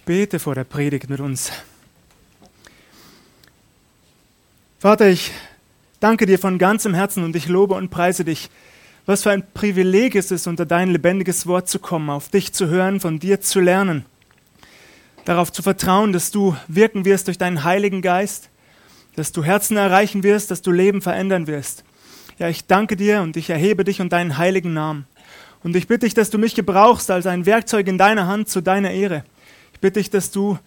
Ich bete vor der Predigt mit uns. Vater, ich danke dir von ganzem Herzen und ich lobe und preise dich. Was für ein Privileg ist es, unter dein lebendiges Wort zu kommen, auf dich zu hören, von dir zu lernen, darauf zu vertrauen, dass du wirken wirst durch deinen Heiligen Geist, dass du Herzen erreichen wirst, dass du Leben verändern wirst. Ja, ich danke dir und ich erhebe dich und deinen heiligen Namen. Und ich bitte dich, dass du mich gebrauchst als ein Werkzeug in deiner Hand zu deiner Ehre. Ich bitte dich, dass du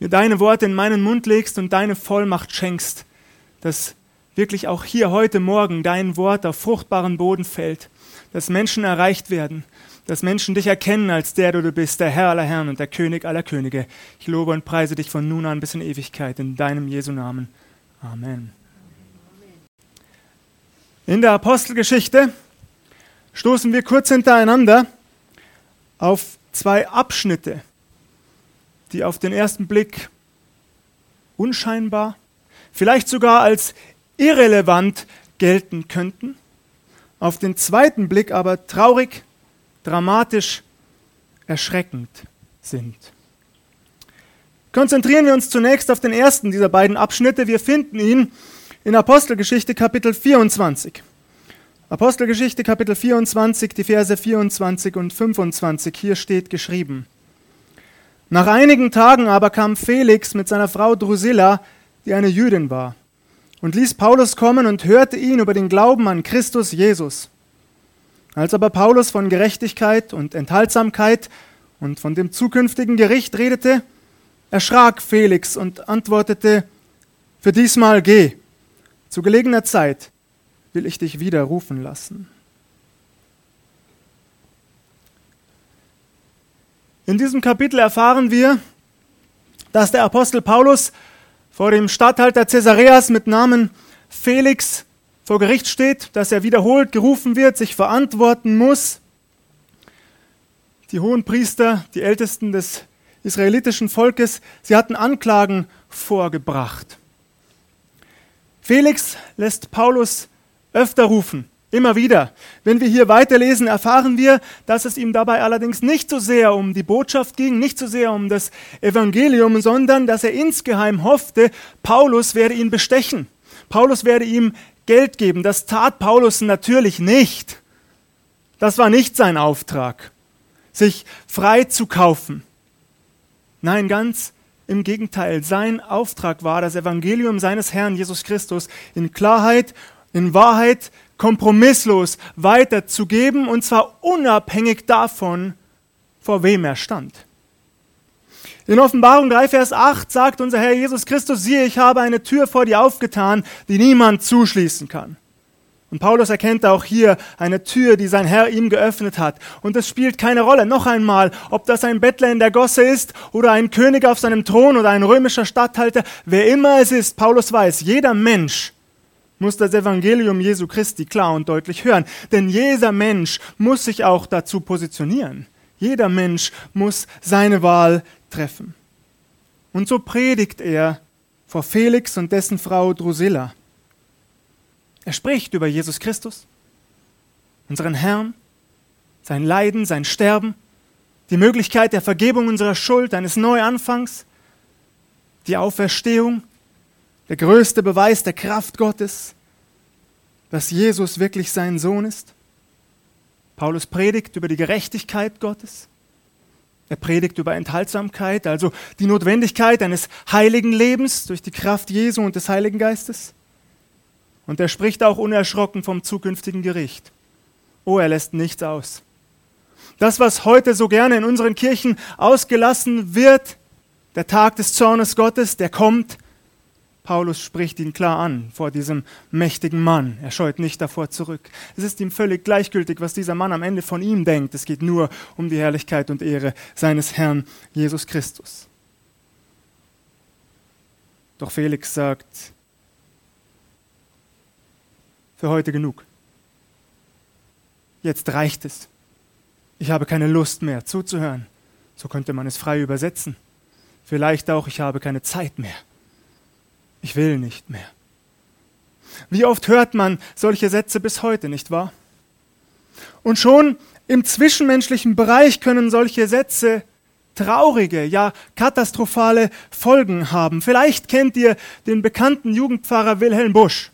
mir deine Worte in meinen Mund legst und deine Vollmacht schenkst, dass wirklich auch hier heute Morgen dein Wort auf fruchtbaren Boden fällt, dass Menschen erreicht werden, dass Menschen dich erkennen als der, du bist, der Herr aller Herren und der König aller Könige. Ich lobe und preise dich von nun an bis in Ewigkeit in deinem Jesu Namen. Amen. In der Apostelgeschichte stoßen wir kurz hintereinander auf zwei Abschnitte, die auf den ersten Blick unscheinbar, vielleicht sogar als irrelevant gelten könnten, auf den zweiten Blick aber traurig, dramatisch, erschreckend sind. Konzentrieren wir uns zunächst auf den ersten dieser beiden Abschnitte. Wir finden ihn in Apostelgeschichte Kapitel 24. Apostelgeschichte Kapitel 24, die Verse 24 und 25. Hier steht geschrieben. Nach einigen Tagen aber kam Felix mit seiner Frau Drusilla, die eine Jüdin war und ließ Paulus kommen und hörte ihn über den Glauben an Christus Jesus. Als aber Paulus von Gerechtigkeit und Enthaltsamkeit und von dem zukünftigen Gericht redete, erschrak Felix und antwortete, für diesmal geh, zu gelegener Zeit will ich dich wieder rufen lassen. In diesem Kapitel erfahren wir, dass der Apostel Paulus vor dem Statthalter Caesareas mit Namen Felix vor Gericht steht, dass er wiederholt gerufen wird, sich verantworten muss. Die hohen Priester, die Ältesten des israelitischen Volkes, sie hatten Anklagen vorgebracht. Felix lässt Paulus öfter rufen, immer wieder. Wenn wir hier weiterlesen, erfahren wir, dass es ihm dabei allerdings nicht so sehr um die Botschaft ging, nicht so sehr um das Evangelium, sondern dass er insgeheim hoffte, Paulus werde ihn bestechen. Paulus werde ihm Geld geben. Das tat Paulus natürlich nicht. Das war nicht sein Auftrag, sich frei zu kaufen. Nein, ganz im Gegenteil. Sein Auftrag war, das Evangelium seines Herrn Jesus Christus in Klarheit in Wahrheit kompromisslos weiterzugeben, und zwar unabhängig davon, vor wem er stand. In Offenbarung 3, Vers 8 sagt unser Herr Jesus Christus, siehe, ich habe eine Tür vor dir aufgetan, die niemand zuschließen kann. Und Paulus erkennt auch hier eine Tür, die sein Herr ihm geöffnet hat. Und es spielt keine Rolle, noch einmal, ob das ein Bettler in der Gosse ist oder ein König auf seinem Thron oder ein römischer Statthalter, wer immer es ist, Paulus weiß, jeder Mensch muss das Evangelium Jesu Christi klar und deutlich hören. Denn jeder Mensch muss sich auch dazu positionieren. Jeder Mensch muss seine Wahl treffen. Und so predigt er vor Felix und dessen Frau Drusilla. Er spricht über Jesus Christus, unseren Herrn, sein Leiden, sein Sterben, die Möglichkeit der Vergebung unserer Schuld, eines Neuanfangs, die Auferstehung, der größte Beweis der Kraft Gottes, dass Jesus wirklich sein Sohn ist. Paulus predigt über die Gerechtigkeit Gottes. Er predigt über Enthaltsamkeit, also die Notwendigkeit eines heiligen Lebens durch die Kraft Jesu und des Heiligen Geistes. Und er spricht auch unerschrocken vom zukünftigen Gericht. Oh, er lässt nichts aus. Das, was heute so gerne in unseren Kirchen ausgelassen wird, der Tag des Zornes Gottes, der kommt, Paulus spricht ihn klar an vor diesem mächtigen Mann. Er scheut nicht davor zurück. Es ist ihm völlig gleichgültig, was dieser Mann am Ende von ihm denkt. Es geht nur um die Herrlichkeit und Ehre seines Herrn Jesus Christus. Doch Felix sagt, für heute genug. Jetzt reicht es. Ich habe keine Lust mehr zuzuhören. So könnte man es frei übersetzen. Vielleicht auch, ich habe keine Zeit mehr ich will nicht mehr. Wie oft hört man solche Sätze bis heute, nicht wahr? Und schon im zwischenmenschlichen Bereich können solche Sätze traurige, ja katastrophale Folgen haben. Vielleicht kennt ihr den bekannten Jugendpfarrer Wilhelm Busch.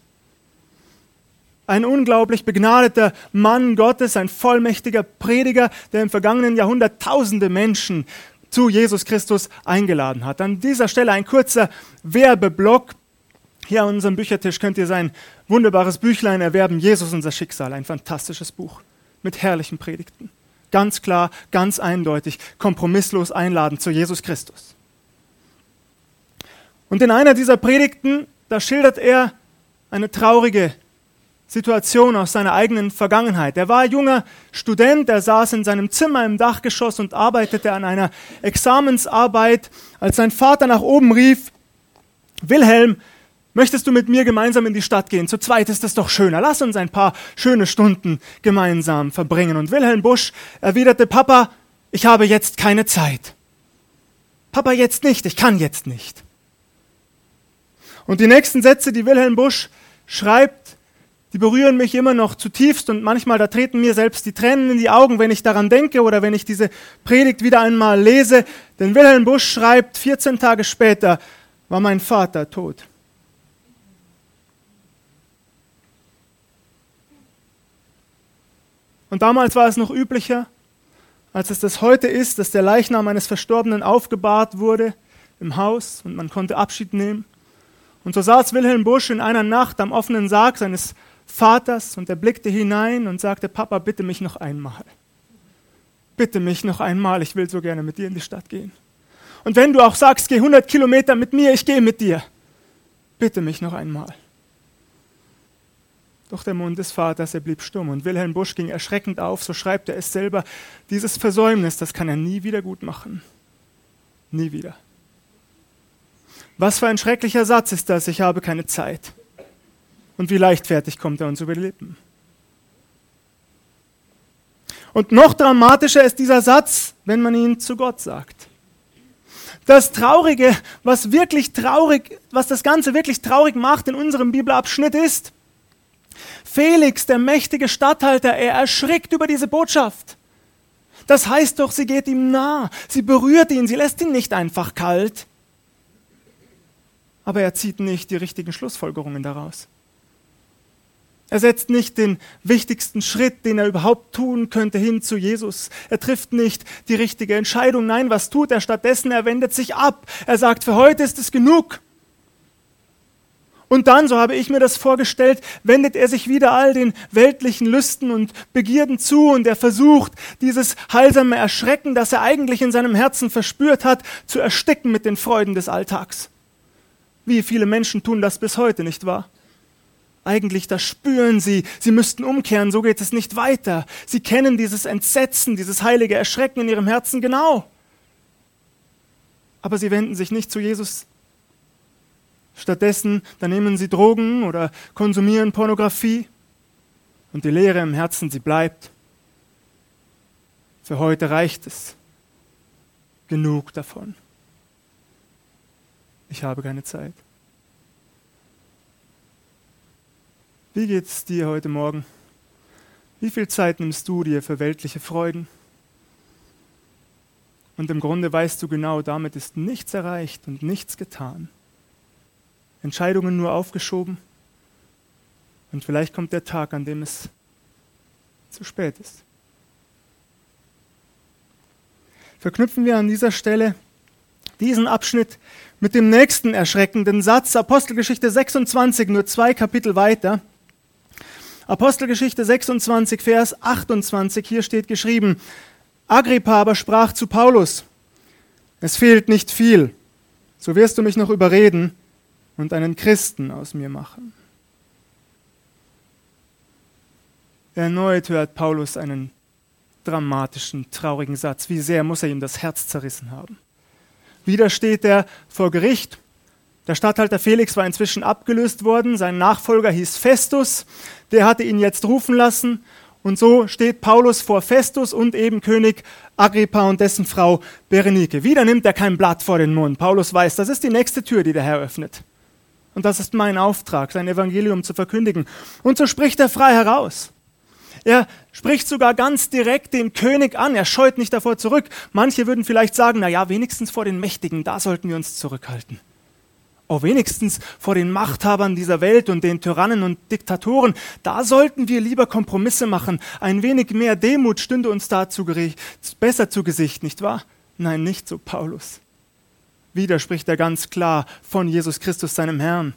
Ein unglaublich begnadeter Mann Gottes, ein vollmächtiger Prediger, der im vergangenen Jahrhundert tausende Menschen zu Jesus Christus eingeladen hat. An dieser Stelle ein kurzer Werbeblock. Hier an unserem Büchertisch könnt ihr sein wunderbares Büchlein erwerben, Jesus unser Schicksal, ein fantastisches Buch mit herrlichen Predigten. Ganz klar, ganz eindeutig, kompromisslos einladen zu Jesus Christus. Und in einer dieser Predigten, da schildert er eine traurige Situation aus seiner eigenen Vergangenheit. Er war junger Student, er saß in seinem Zimmer im Dachgeschoss und arbeitete an einer Examensarbeit, als sein Vater nach oben rief, Wilhelm, Möchtest du mit mir gemeinsam in die Stadt gehen? Zu zweit ist es doch schöner. Lass uns ein paar schöne Stunden gemeinsam verbringen. Und Wilhelm Busch erwiderte, Papa, ich habe jetzt keine Zeit. Papa, jetzt nicht, ich kann jetzt nicht. Und die nächsten Sätze, die Wilhelm Busch schreibt, die berühren mich immer noch zutiefst und manchmal da treten mir selbst die Tränen in die Augen, wenn ich daran denke oder wenn ich diese Predigt wieder einmal lese. Denn Wilhelm Busch schreibt, 14 Tage später war mein Vater tot. Und damals war es noch üblicher, als es das heute ist, dass der Leichnam eines Verstorbenen aufgebahrt wurde im Haus und man konnte Abschied nehmen. Und so saß Wilhelm Busch in einer Nacht am offenen Sarg seines Vaters und er blickte hinein und sagte, Papa, bitte mich noch einmal. Bitte mich noch einmal, ich will so gerne mit dir in die Stadt gehen. Und wenn du auch sagst, geh 100 Kilometer mit mir, ich gehe mit dir. Bitte mich noch einmal. Doch der Mund des Vaters, er blieb stumm und Wilhelm Busch ging erschreckend auf, so schreibt er es selber, dieses Versäumnis, das kann er nie wieder gut machen. Nie wieder. Was für ein schrecklicher Satz ist das, ich habe keine Zeit. Und wie leichtfertig kommt er uns über die Lippen. Und noch dramatischer ist dieser Satz, wenn man ihn zu Gott sagt. Das Traurige, was wirklich traurig, was das Ganze wirklich traurig macht in unserem Bibelabschnitt ist, Felix, der mächtige Statthalter, er erschrickt über diese Botschaft. Das heißt doch, sie geht ihm nah, sie berührt ihn, sie lässt ihn nicht einfach kalt. Aber er zieht nicht die richtigen Schlussfolgerungen daraus. Er setzt nicht den wichtigsten Schritt, den er überhaupt tun könnte, hin zu Jesus. Er trifft nicht die richtige Entscheidung. Nein, was tut er stattdessen? Er wendet sich ab. Er sagt, für heute ist es genug. Und dann, so habe ich mir das vorgestellt, wendet er sich wieder all den weltlichen Lüsten und Begierden zu und er versucht, dieses heilsame Erschrecken, das er eigentlich in seinem Herzen verspürt hat, zu ersticken mit den Freuden des Alltags. Wie viele Menschen tun das bis heute, nicht wahr? Eigentlich, das spüren sie. Sie müssten umkehren, so geht es nicht weiter. Sie kennen dieses Entsetzen, dieses heilige Erschrecken in ihrem Herzen genau. Aber sie wenden sich nicht zu Jesus Stattdessen, dann nehmen sie Drogen oder konsumieren Pornografie und die Leere im Herzen, sie bleibt. Für heute reicht es. Genug davon. Ich habe keine Zeit. Wie geht es dir heute Morgen? Wie viel Zeit nimmst du dir für weltliche Freuden? Und im Grunde weißt du genau, damit ist nichts erreicht und nichts getan. Entscheidungen nur aufgeschoben. Und vielleicht kommt der Tag, an dem es zu spät ist. Verknüpfen wir an dieser Stelle diesen Abschnitt mit dem nächsten erschreckenden Satz, Apostelgeschichte 26, nur zwei Kapitel weiter. Apostelgeschichte 26, Vers 28, hier steht geschrieben, Agrippa aber sprach zu Paulus, es fehlt nicht viel, so wirst du mich noch überreden, und einen Christen aus mir machen. Erneut hört Paulus einen dramatischen, traurigen Satz. Wie sehr muss er ihm das Herz zerrissen haben. Wieder steht er vor Gericht. Der Statthalter Felix war inzwischen abgelöst worden. Sein Nachfolger hieß Festus. Der hatte ihn jetzt rufen lassen. Und so steht Paulus vor Festus und eben König Agrippa und dessen Frau Berenike. Wieder nimmt er kein Blatt vor den Mund. Paulus weiß, das ist die nächste Tür, die der Herr öffnet. Und das ist mein Auftrag, sein Evangelium zu verkündigen. Und so spricht er frei heraus. Er spricht sogar ganz direkt den König an. Er scheut nicht davor zurück. Manche würden vielleicht sagen, na ja, wenigstens vor den Mächtigen, da sollten wir uns zurückhalten. Oh, wenigstens vor den Machthabern dieser Welt und den Tyrannen und Diktatoren, da sollten wir lieber Kompromisse machen. Ein wenig mehr Demut stünde uns da zu besser zu Gesicht, nicht wahr? Nein, nicht so, Paulus. Wieder spricht er ganz klar von Jesus Christus, seinem Herrn.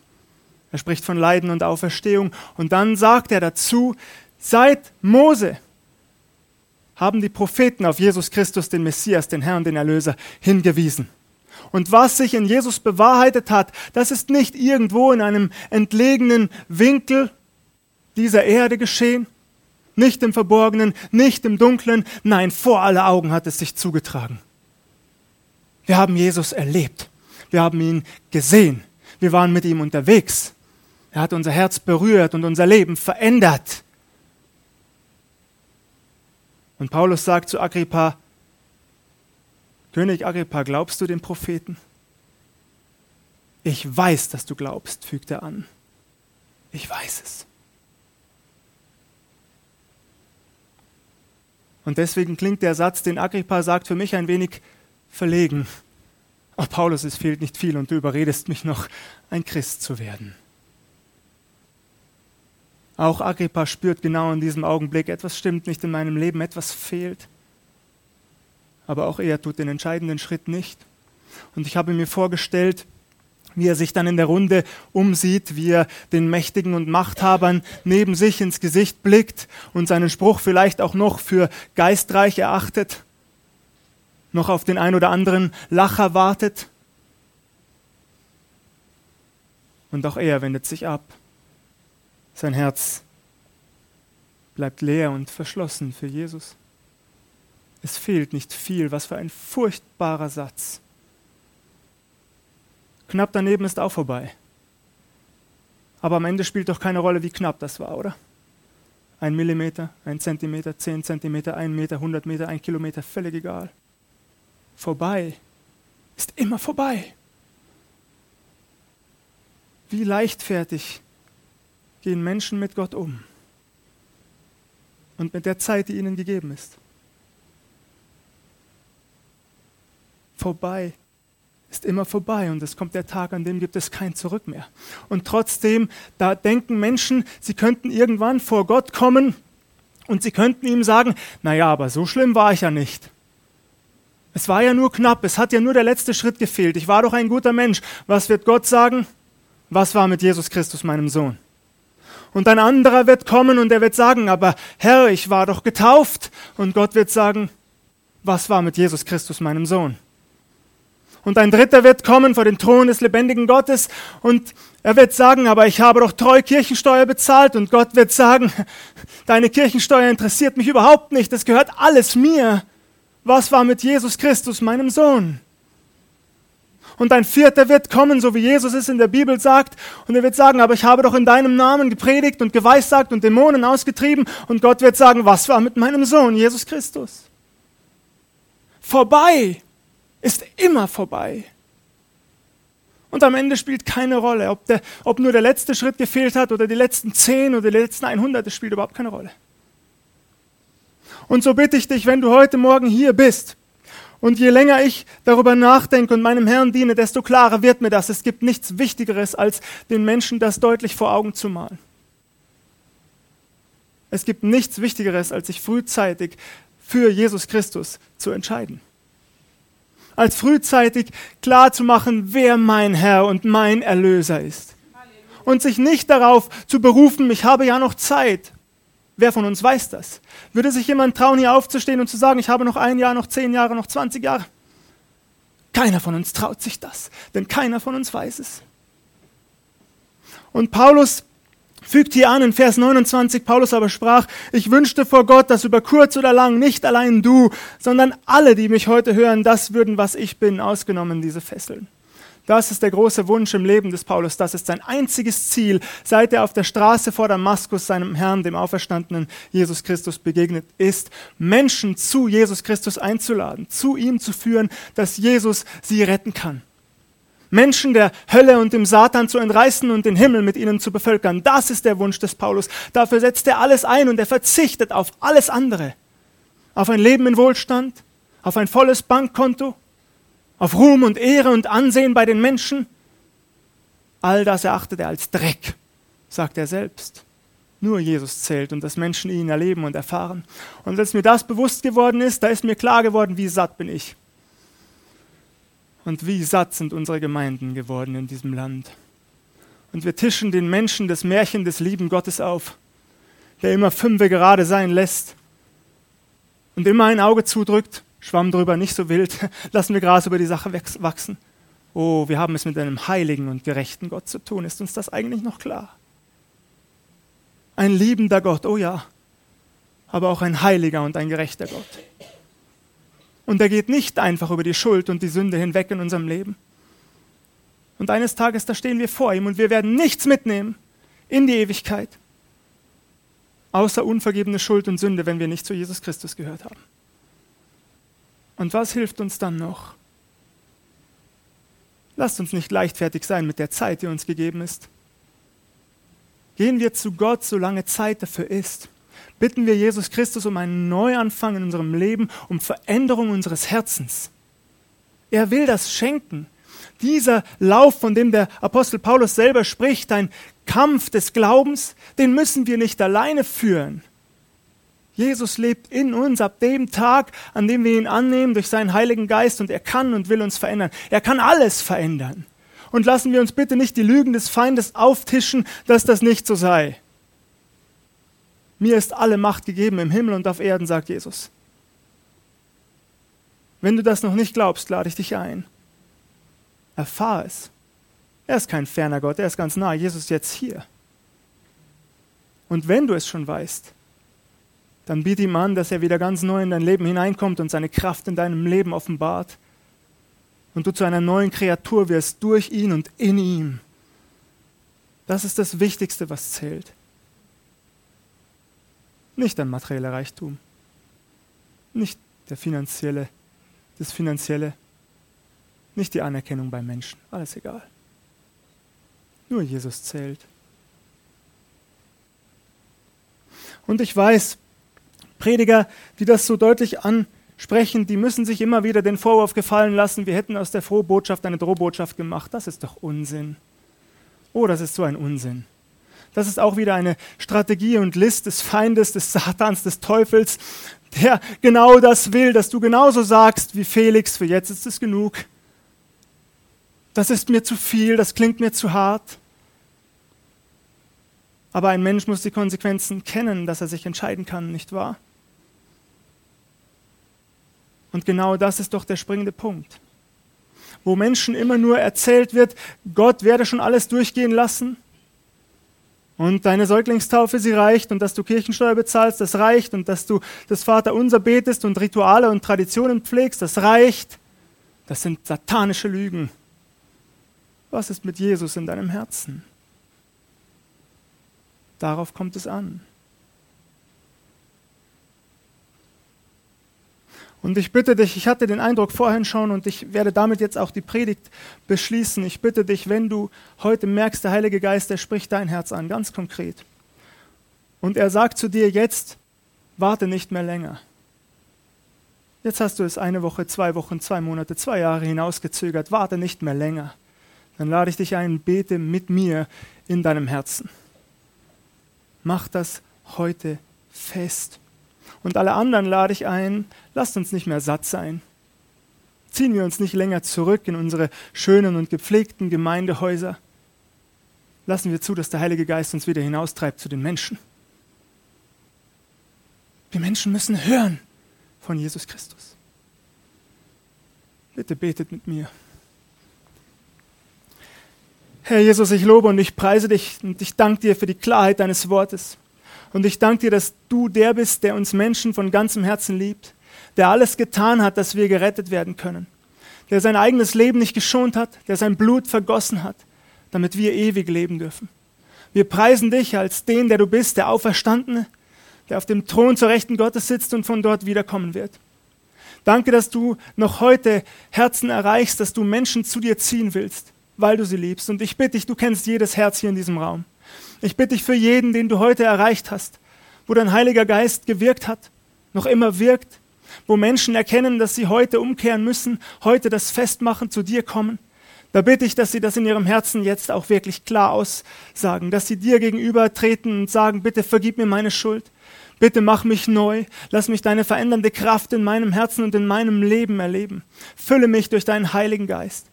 Er spricht von Leiden und Auferstehung. Und dann sagt er dazu, seit Mose haben die Propheten auf Jesus Christus, den Messias, den Herrn, den Erlöser, hingewiesen. Und was sich in Jesus bewahrheitet hat, das ist nicht irgendwo in einem entlegenen Winkel dieser Erde geschehen, nicht im Verborgenen, nicht im Dunklen, nein, vor alle Augen hat es sich zugetragen. Wir haben Jesus erlebt, wir haben ihn gesehen, wir waren mit ihm unterwegs. Er hat unser Herz berührt und unser Leben verändert. Und Paulus sagt zu Agrippa, König Agrippa, glaubst du den Propheten? Ich weiß, dass du glaubst, fügt er an. Ich weiß es. Und deswegen klingt der Satz, den Agrippa sagt, für mich ein wenig verlegen. Ach, Paulus, es fehlt nicht viel und du überredest mich noch, ein Christ zu werden. Auch Agrippa spürt genau in diesem Augenblick, etwas stimmt nicht in meinem Leben, etwas fehlt aber auch er tut den entscheidenden Schritt nicht. Und ich habe mir vorgestellt, wie er sich dann in der Runde umsieht, wie er den Mächtigen und Machthabern neben sich ins Gesicht blickt und seinen Spruch vielleicht auch noch für geistreich erachtet, noch auf den ein oder anderen Lacher wartet. Und auch er wendet sich ab. Sein Herz bleibt leer und verschlossen für Jesus. Es fehlt nicht viel. Was für ein furchtbarer Satz. Knapp daneben ist auch vorbei. Aber am Ende spielt doch keine Rolle, wie knapp das war, oder? Ein Millimeter, ein Zentimeter, zehn Zentimeter, ein Meter, hundert Meter, ein Kilometer, völlig egal. Vorbei ist immer vorbei. Wie leichtfertig gehen Menschen mit Gott um und mit der Zeit, die ihnen gegeben ist. vorbei ist immer vorbei und es kommt der Tag, an dem gibt es kein Zurück mehr. Und trotzdem, da denken Menschen, sie könnten irgendwann vor Gott kommen und sie könnten ihm sagen, naja, aber so schlimm war ich ja nicht. Es war ja nur knapp, es hat ja nur der letzte Schritt gefehlt. Ich war doch ein guter Mensch. Was wird Gott sagen? Was war mit Jesus Christus, meinem Sohn? Und ein anderer wird kommen und er wird sagen, aber Herr, ich war doch getauft. Und Gott wird sagen, was war mit Jesus Christus, meinem Sohn? Und ein dritter wird kommen vor den Thron des lebendigen Gottes und er wird sagen, aber ich habe doch treu Kirchensteuer bezahlt und Gott wird sagen, deine Kirchensteuer interessiert mich überhaupt nicht, das gehört alles mir. Was war mit Jesus Christus, meinem Sohn? Und ein vierter wird kommen, so wie Jesus es in der Bibel sagt, und er wird sagen, aber ich habe doch in deinem Namen gepredigt und geweissagt und Dämonen ausgetrieben, und Gott wird sagen, was war mit meinem Sohn, Jesus Christus? Vorbei ist immer vorbei. Und am Ende spielt keine Rolle, ob, der, ob nur der letzte Schritt gefehlt hat oder die letzten zehn oder die letzten 100, das spielt überhaupt keine Rolle. Und so bitte ich dich, wenn du heute Morgen hier bist, und je länger ich darüber nachdenke und meinem Herrn diene, desto klarer wird mir das. Es gibt nichts Wichtigeres, als den Menschen das deutlich vor Augen zu malen. Es gibt nichts Wichtigeres, als sich frühzeitig für Jesus Christus zu entscheiden als frühzeitig klar zu machen, wer mein Herr und mein Erlöser ist. Und sich nicht darauf zu berufen, ich habe ja noch Zeit. Wer von uns weiß das? Würde sich jemand trauen, hier aufzustehen und zu sagen, ich habe noch ein Jahr, noch zehn Jahre, noch zwanzig Jahre? Keiner von uns traut sich das, denn keiner von uns weiß es. Und Paulus fügt hier an in Vers 29, Paulus aber sprach, ich wünschte vor Gott, dass über kurz oder lang nicht allein du, sondern alle, die mich heute hören, das würden, was ich bin, ausgenommen diese Fesseln. Das ist der große Wunsch im Leben des Paulus. Das ist sein einziges Ziel, seit er auf der Straße vor Damaskus seinem Herrn, dem auferstandenen Jesus Christus, begegnet ist, Menschen zu Jesus Christus einzuladen, zu ihm zu führen, dass Jesus sie retten kann. Menschen der Hölle und dem Satan zu entreißen und den Himmel mit ihnen zu bevölkern. Das ist der Wunsch des Paulus. Dafür setzt er alles ein und er verzichtet auf alles andere. Auf ein Leben in Wohlstand, auf ein volles Bankkonto, auf Ruhm und Ehre und Ansehen bei den Menschen. All das erachtet er als Dreck, sagt er selbst. Nur Jesus zählt und dass Menschen ihn erleben und erfahren. Und als mir das bewusst geworden ist, da ist mir klar geworden, wie satt bin ich. Und wie satt sind unsere Gemeinden geworden in diesem Land. Und wir tischen den Menschen das Märchen des lieben Gottes auf, der immer fünfe gerade sein lässt und immer ein Auge zudrückt, Schwamm drüber, nicht so wild, lassen wir Gras über die Sache wachsen. Oh, wir haben es mit einem heiligen und gerechten Gott zu tun. Ist uns das eigentlich noch klar? Ein liebender Gott, oh ja, aber auch ein heiliger und ein gerechter Gott. Und er geht nicht einfach über die Schuld und die Sünde hinweg in unserem Leben. Und eines Tages, da stehen wir vor ihm und wir werden nichts mitnehmen in die Ewigkeit, außer unvergebene Schuld und Sünde, wenn wir nicht zu Jesus Christus gehört haben. Und was hilft uns dann noch? Lasst uns nicht leichtfertig sein mit der Zeit, die uns gegeben ist. Gehen wir zu Gott, solange Zeit dafür ist bitten wir Jesus Christus um einen Neuanfang in unserem Leben, um Veränderung unseres Herzens. Er will das schenken. Dieser Lauf, von dem der Apostel Paulus selber spricht, ein Kampf des Glaubens, den müssen wir nicht alleine führen. Jesus lebt in uns ab dem Tag, an dem wir ihn annehmen durch seinen Heiligen Geist und er kann und will uns verändern. Er kann alles verändern. Und lassen wir uns bitte nicht die Lügen des Feindes auftischen, dass das nicht so sei. Mir ist alle Macht gegeben im Himmel und auf Erden, sagt Jesus. Wenn du das noch nicht glaubst, lade ich dich ein. Erfahr es. Er ist kein ferner Gott, er ist ganz nah. Jesus ist jetzt hier. Und wenn du es schon weißt, dann biete ihm an, dass er wieder ganz neu in dein Leben hineinkommt und seine Kraft in deinem Leben offenbart. Und du zu einer neuen Kreatur wirst durch ihn und in ihm. Das ist das Wichtigste, was zählt. Nicht ein materieller Reichtum, nicht der finanzielle, das finanzielle, nicht die Anerkennung beim Menschen, alles egal. Nur Jesus zählt. Und ich weiß, Prediger, die das so deutlich ansprechen, die müssen sich immer wieder den Vorwurf gefallen lassen, wir hätten aus der Frohbotschaft eine Drohbotschaft gemacht. Das ist doch Unsinn. Oh, das ist so ein Unsinn. Das ist auch wieder eine Strategie und List des Feindes, des Satans, des Teufels, der genau das will, dass du genauso sagst wie Felix, für jetzt ist es genug. Das ist mir zu viel, das klingt mir zu hart. Aber ein Mensch muss die Konsequenzen kennen, dass er sich entscheiden kann, nicht wahr? Und genau das ist doch der springende Punkt. Wo Menschen immer nur erzählt wird, Gott werde schon alles durchgehen lassen, und deine Säuglingstaufe, sie reicht und dass du Kirchensteuer bezahlst, das reicht und dass du das Vaterunser betest und Rituale und Traditionen pflegst, das reicht. Das sind satanische Lügen. Was ist mit Jesus in deinem Herzen? Darauf kommt es an. Und ich bitte dich, ich hatte den Eindruck vorhin schon und ich werde damit jetzt auch die Predigt beschließen. Ich bitte dich, wenn du heute merkst, der Heilige Geist, der spricht dein Herz an, ganz konkret. Und er sagt zu dir jetzt, warte nicht mehr länger. Jetzt hast du es eine Woche, zwei Wochen, zwei Monate, zwei Jahre hinausgezögert. Warte nicht mehr länger. Dann lade ich dich ein, bete mit mir in deinem Herzen. Mach das heute fest. Und alle anderen lade ich ein, lasst uns nicht mehr satt sein. Ziehen wir uns nicht länger zurück in unsere schönen und gepflegten Gemeindehäuser. Lassen wir zu, dass der Heilige Geist uns wieder hinaustreibt zu den Menschen. Die Menschen müssen hören von Jesus Christus. Bitte betet mit mir. Herr Jesus, ich lobe und ich preise dich und ich danke dir für die Klarheit deines Wortes. Und ich danke dir, dass du der bist, der uns Menschen von ganzem Herzen liebt, der alles getan hat, dass wir gerettet werden können, der sein eigenes Leben nicht geschont hat, der sein Blut vergossen hat, damit wir ewig leben dürfen. Wir preisen dich als den, der du bist, der Auferstandene, der auf dem Thron zur Rechten Gottes sitzt und von dort wiederkommen wird. Danke, dass du noch heute Herzen erreichst, dass du Menschen zu dir ziehen willst, weil du sie liebst. Und ich bitte dich, du kennst jedes Herz hier in diesem Raum. Ich bitte dich für jeden, den du heute erreicht hast, wo dein Heiliger Geist gewirkt hat, noch immer wirkt, wo Menschen erkennen, dass sie heute umkehren müssen, heute das Festmachen zu dir kommen. Da bitte ich, dass sie das in ihrem Herzen jetzt auch wirklich klar aussagen, dass sie dir gegenüber treten und sagen, bitte vergib mir meine Schuld, bitte mach mich neu, lass mich deine verändernde Kraft in meinem Herzen und in meinem Leben erleben. Fülle mich durch deinen Heiligen Geist.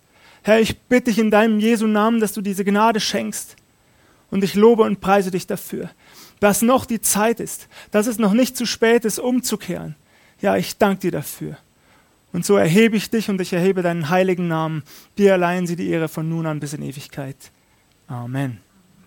Herr, ich bitte dich in deinem Jesu Namen, dass du diese Gnade schenkst. Und ich lobe und preise dich dafür, dass noch die Zeit ist, dass es noch nicht zu spät ist, umzukehren. Ja, ich danke dir dafür. Und so erhebe ich dich und ich erhebe deinen heiligen Namen. Dir allein sie die Ehre von nun an bis in Ewigkeit. Amen.